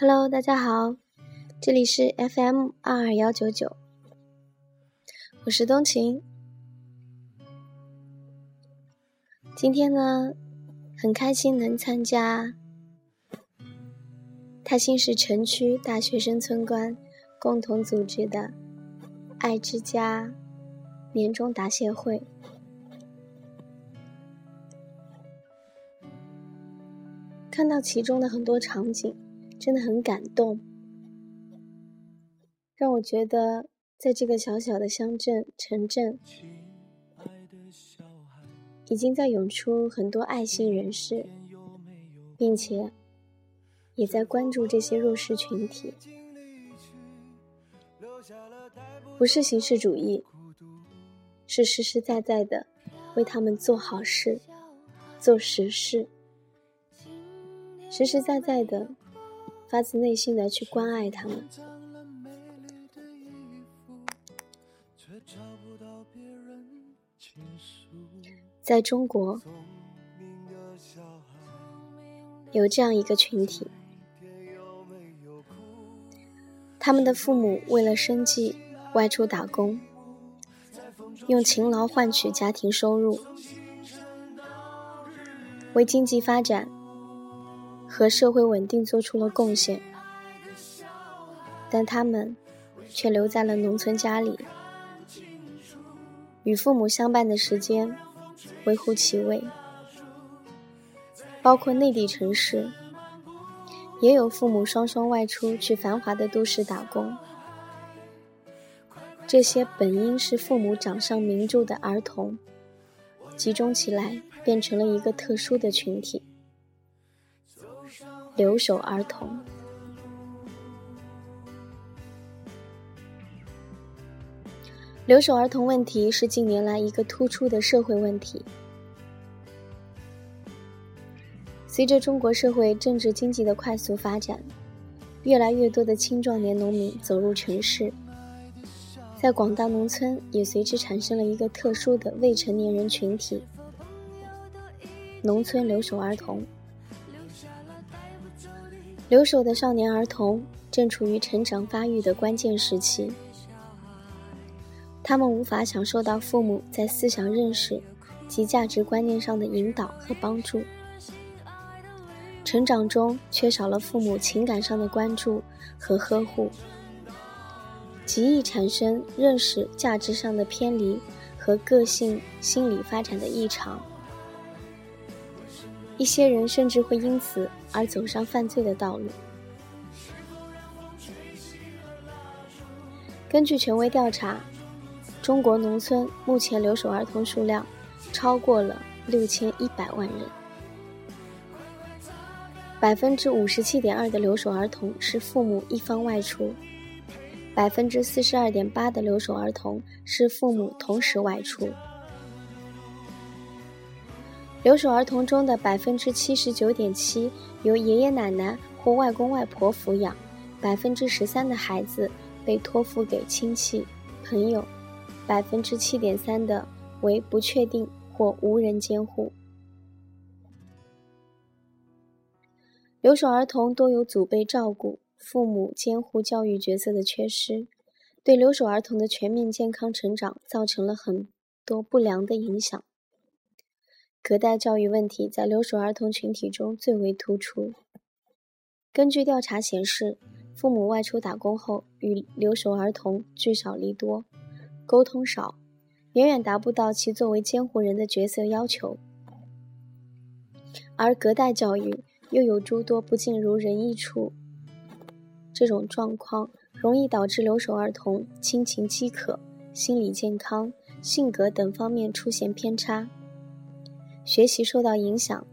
Hello，大家好，这里是 FM 二二幺九九，我是冬晴。今天呢，很开心能参加泰兴市城区大学生村官共同组织的“爱之家”年终答谢会。看到其中的很多场景，真的很感动，让我觉得在这个小小的乡镇、城镇，已经在涌出很多爱心人士，并且也在关注这些弱势群体。不是形式主义，是实实在在的为他们做好事、做实事。实实在在的，发自内心的去关爱他们。在中国，有这样一个群体，他们的父母为了生计外出打工，用勤劳换取家庭收入，为经济发展。和社会稳定做出了贡献，但他们却留在了农村家里，与父母相伴的时间微乎其微。包括内地城市，也有父母双双外出去繁华的都市打工。这些本应是父母掌上明珠的儿童，集中起来变成了一个特殊的群体。留守儿童，留守儿童问题是近年来一个突出的社会问题。随着中国社会政治经济的快速发展，越来越多的青壮年农民走入城市，在广大农村也随之产生了一个特殊的未成年人群体——农村留守儿童。留守的少年儿童正处于成长发育的关键时期，他们无法享受到父母在思想认识及价值观念上的引导和帮助，成长中缺少了父母情感上的关注和呵护，极易产生认识价值上的偏离和个性心理发展的异常。一些人甚至会因此而走上犯罪的道路。根据权威调查，中国农村目前留守儿童数量超过了六千一百万人。百分之五十七点二的留守儿童是父母一方外出，百分之四十二点八的留守儿童是父母同时外出。留守儿童中的百分之七十九点七由爷爷奶奶或外公外婆抚养，百分之十三的孩子被托付给亲戚、朋友，百分之七点三的为不确定或无人监护。留守儿童多有祖辈照顾、父母监护教育角色的缺失，对留守儿童的全面健康成长造成了很多不良的影响。隔代教育问题在留守儿童群体中最为突出。根据调查显示，父母外出打工后，与留守儿童聚少离多，沟通少，远远达不到其作为监护人的角色要求。而隔代教育又有诸多不尽如人意处，这种状况容易导致留守儿童亲情饥渴、心理健康、性格等方面出现偏差。学习受到影响，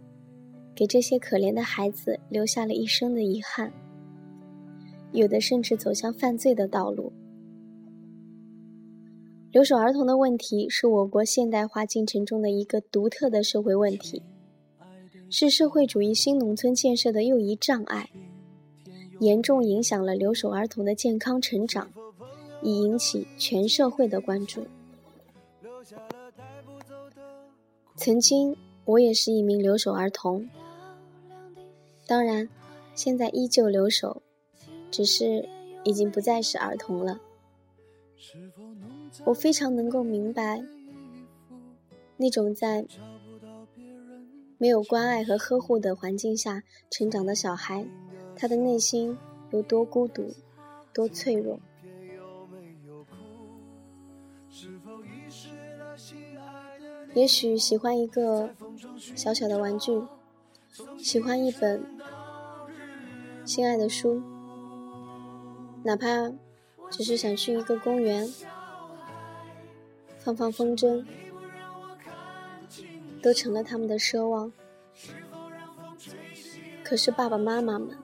给这些可怜的孩子留下了一生的遗憾，有的甚至走向犯罪的道路。留守儿童的问题是我国现代化进程中的一个独特的社会问题，是社会主义新农村建设的又一障碍，严重影响了留守儿童的健康成长，已引起全社会的关注。曾经。我也是一名留守儿童，当然，现在依旧留守，只是已经不再是儿童了。我非常能够明白，那种在没有关爱和呵护的环境下成长的小孩，他的内心有多孤独，多脆弱。也许喜欢一个小小的玩具，喜欢一本心爱的书，哪怕只是想去一个公园放放风筝，都成了他们的奢望。可是爸爸妈妈们，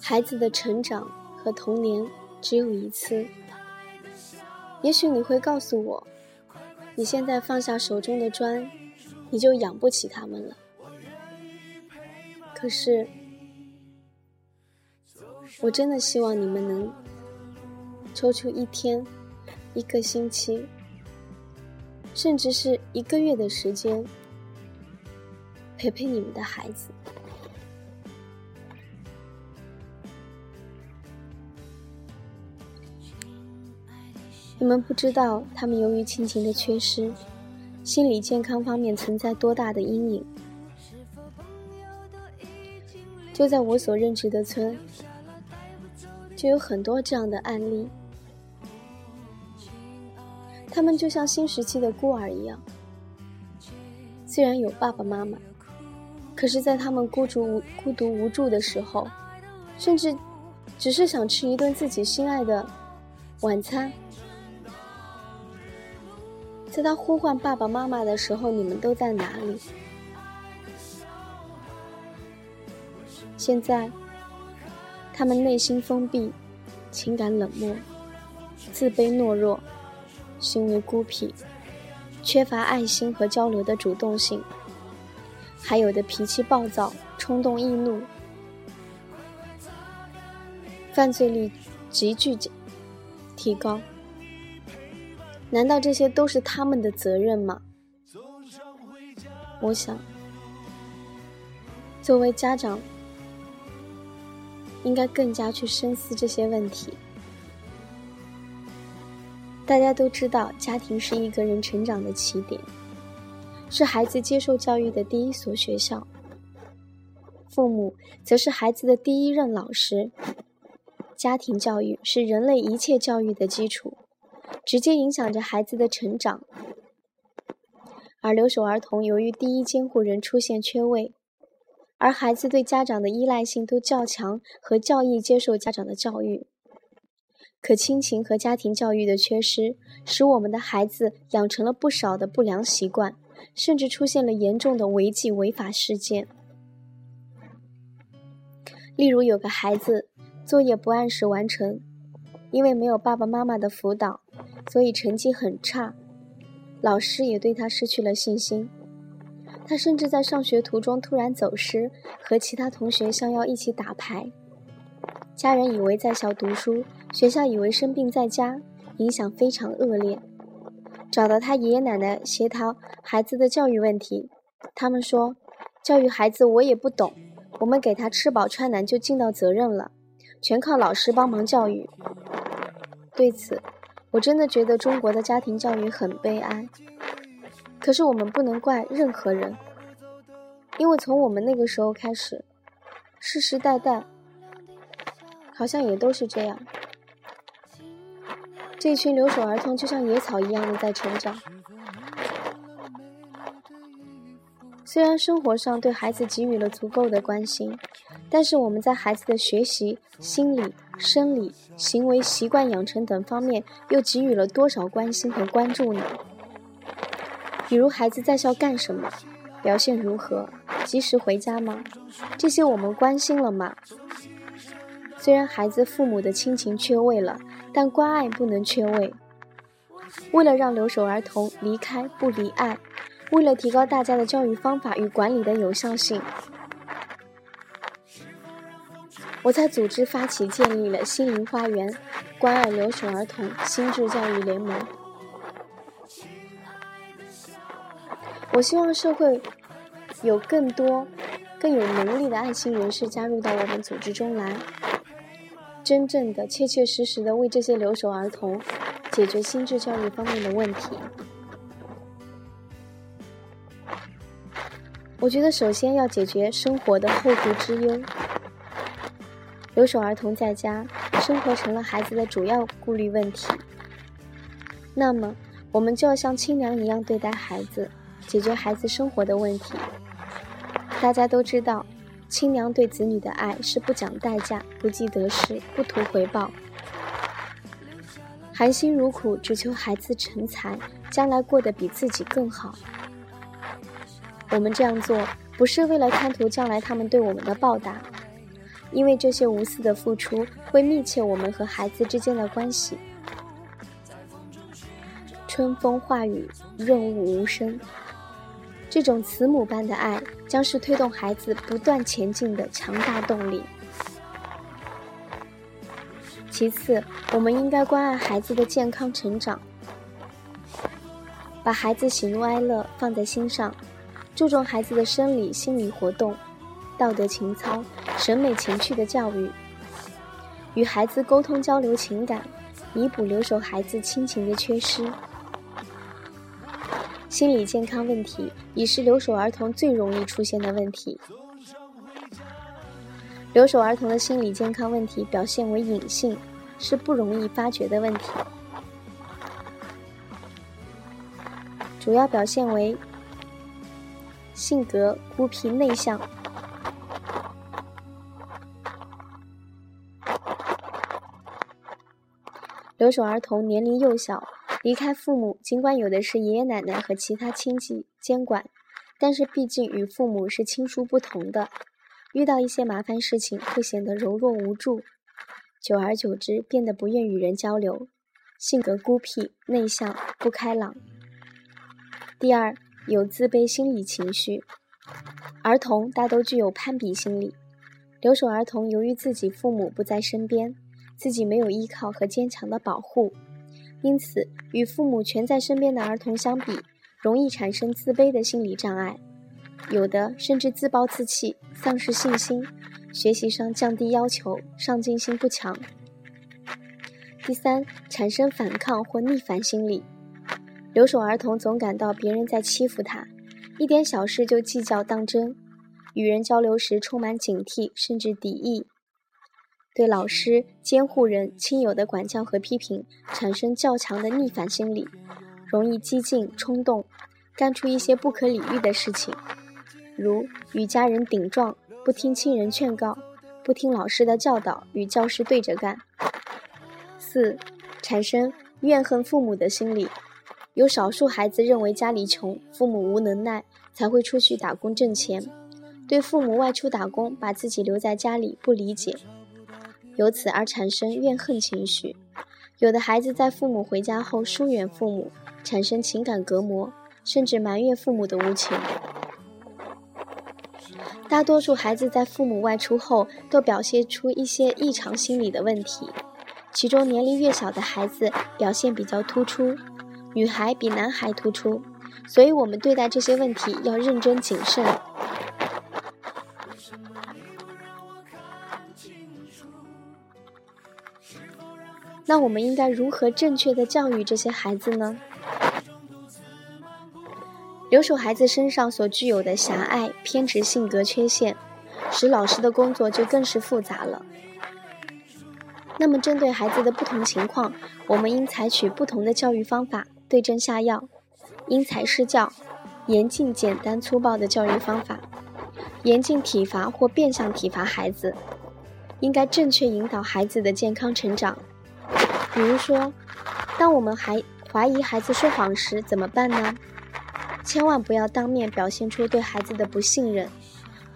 孩子的成长和童年只有一次。也许你会告诉我。你现在放下手中的砖，你就养不起他们了。可是，我真的希望你们能抽出一天、一个星期，甚至是一个月的时间，陪陪你们的孩子。你们不知道，他们由于亲情的缺失，心理健康方面存在多大的阴影。就在我所任职的村，就有很多这样的案例。他们就像新时期的孤儿一样，虽然有爸爸妈妈，可是，在他们孤独、孤独无助的时候，甚至只是想吃一顿自己心爱的晚餐。在他呼唤爸爸妈妈的时候，你们都在哪里？现在，他们内心封闭，情感冷漠，自卑懦弱，行为孤僻，缺乏爱心和交流的主动性，还有的脾气暴躁，冲动易怒，犯罪率急剧提高。难道这些都是他们的责任吗？我想，作为家长，应该更加去深思这些问题。大家都知道，家庭是一个人成长的起点，是孩子接受教育的第一所学校。父母则是孩子的第一任老师。家庭教育是人类一切教育的基础。直接影响着孩子的成长，而留守儿童由于第一监护人出现缺位，而孩子对家长的依赖性都较强和较易接受家长的教育，可亲情和家庭教育的缺失，使我们的孩子养成了不少的不良习惯，甚至出现了严重的违纪违法事件。例如，有个孩子作业不按时完成，因为没有爸爸妈妈的辅导。所以成绩很差，老师也对他失去了信心。他甚至在上学途中突然走失，和其他同学相邀一起打牌。家人以为在校读书，学校以为生病在家，影响非常恶劣。找到他爷爷奶奶协调孩子的教育问题，他们说：“教育孩子我也不懂，我们给他吃饱穿暖就尽到责任了，全靠老师帮忙教育。”对此。我真的觉得中国的家庭教育很悲哀，可是我们不能怪任何人，因为从我们那个时候开始，世世代代好像也都是这样。这群留守儿童就像野草一样的在成长。虽然生活上对孩子给予了足够的关心，但是我们在孩子的学习、心理、生理、行为习惯养成等方面又给予了多少关心和关注呢？比如孩子在校干什么，表现如何，及时回家吗？这些我们关心了吗？虽然孩子父母的亲情缺位了，但关爱不能缺位。为了让留守儿童离开不离爱。为了提高大家的教育方法与管理的有效性，我在组织发起建立了心灵花园关爱留守儿童心智教育联盟。我希望社会有更多、更有能力的爱心人士加入到我们组织中来，真正的、切切实实的为这些留守儿童解决心智教育方面的问题。我觉得首先要解决生活的后顾之忧。留守儿童在家生活成了孩子的主要顾虑问题，那么我们就要像亲娘一样对待孩子，解决孩子生活的问题。大家都知道，亲娘对子女的爱是不讲代价、不计得失、不图回报，含辛茹苦，只求孩子成才，将来过得比自己更好。我们这样做不是为了贪图将来他们对我们的报答，因为这些无私的付出会密切我们和孩子之间的关系。春风化雨，润物无声，这种慈母般的爱将是推动孩子不断前进的强大动力。其次，我们应该关爱孩子的健康成长，把孩子喜怒哀乐放在心上。注重孩子的生理、心理活动、道德情操、审美情趣的教育，与孩子沟通交流情感，弥补留守孩子亲情的缺失。心理健康问题已是留守儿童最容易出现的问题。留守儿童的心理健康问题表现为隐性，是不容易发觉的问题，主要表现为。性格孤僻内向，留守儿童年龄幼小，离开父母，尽管有的是爷爷奶奶和其他亲戚监管，但是毕竟与父母是亲疏不同的，遇到一些麻烦事情会显得柔弱无助，久而久之变得不愿与人交流，性格孤僻内向不开朗。第二。有自卑心理情绪，儿童大都具有攀比心理。留守儿童由于自己父母不在身边，自己没有依靠和坚强的保护，因此与父母全在身边的儿童相比，容易产生自卑的心理障碍，有的甚至自暴自弃、丧失信心，学习上降低要求，上进心不强。第三，产生反抗或逆反心理。留守儿童总感到别人在欺负他，一点小事就计较当真，与人交流时充满警惕甚至敌意，对老师、监护人、亲友的管教和批评产生较强的逆反心理，容易激进冲动，干出一些不可理喻的事情，如与家人顶撞、不听亲人劝告、不听老师的教导、与教师对着干。四、产生怨恨父母的心理。有少数孩子认为家里穷，父母无能耐，才会出去打工挣钱，对父母外出打工，把自己留在家里不理解，由此而产生怨恨情绪。有的孩子在父母回家后疏远父母，产生情感隔膜，甚至埋怨父母的无情。大多数孩子在父母外出后，都表现出一些异常心理的问题，其中年龄越小的孩子表现比较突出。女孩比男孩突出，所以我们对待这些问题要认真谨慎。那我们应该如何正确的教育这些孩子呢？留守孩子身上所具有的狭隘、偏执性格缺陷，使老师的工作就更是复杂了。那么，针对孩子的不同情况，我们应采取不同的教育方法。对症下药，因材施教，严禁简单粗暴的教育方法，严禁体罚或变相体罚孩子，应该正确引导孩子的健康成长。比如说，当我们还怀疑孩子说谎时怎么办呢？千万不要当面表现出对孩子的不信任，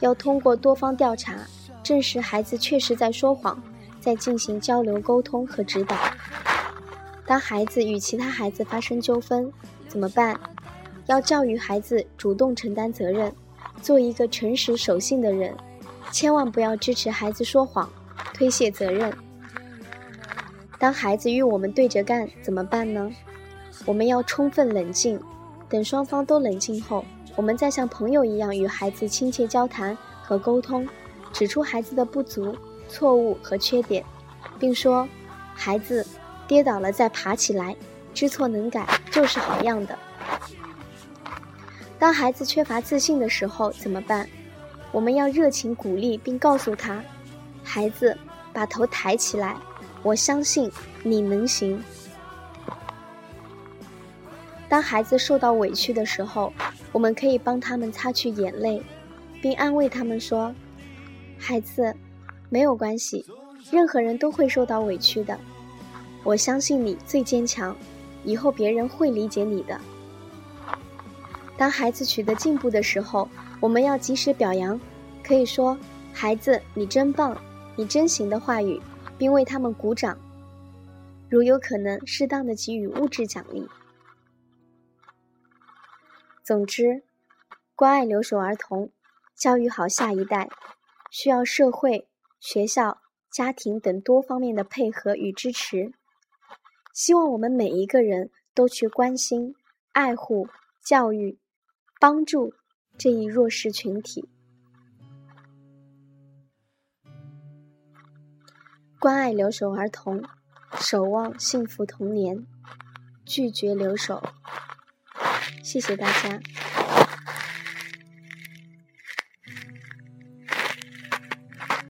要通过多方调查，证实孩子确实在说谎，再进行交流沟通和指导。当孩子与其他孩子发生纠纷，怎么办？要教育孩子主动承担责任，做一个诚实守信的人，千万不要支持孩子说谎，推卸责任。当孩子与我们对着干，怎么办呢？我们要充分冷静，等双方都冷静后，我们再像朋友一样与孩子亲切交谈，和沟通，指出孩子的不足、错误和缺点，并说：“孩子跌倒了再爬起来，知错能改就是好样的。”当孩子缺乏自信的时候怎么办？我们要热情鼓励，并告诉他：“孩子，把头抬起来，我相信你能行。”当孩子受到委屈的时候，我们可以帮他们擦去眼泪，并安慰他们说：“孩子，没有关系，任何人都会受到委屈的。我相信你最坚强，以后别人会理解你的。”当孩子取得进步的时候，我们要及时表扬，可以说：“孩子，你真棒，你真行”的话语，并为他们鼓掌。如有可能，适当的给予物质奖励。总之，关爱留守儿童，教育好下一代，需要社会、学校、家庭等多方面的配合与支持。希望我们每一个人都去关心、爱护、教育、帮助这一弱势群体，关爱留守儿童，守望幸福童年，拒绝留守。谢谢大家。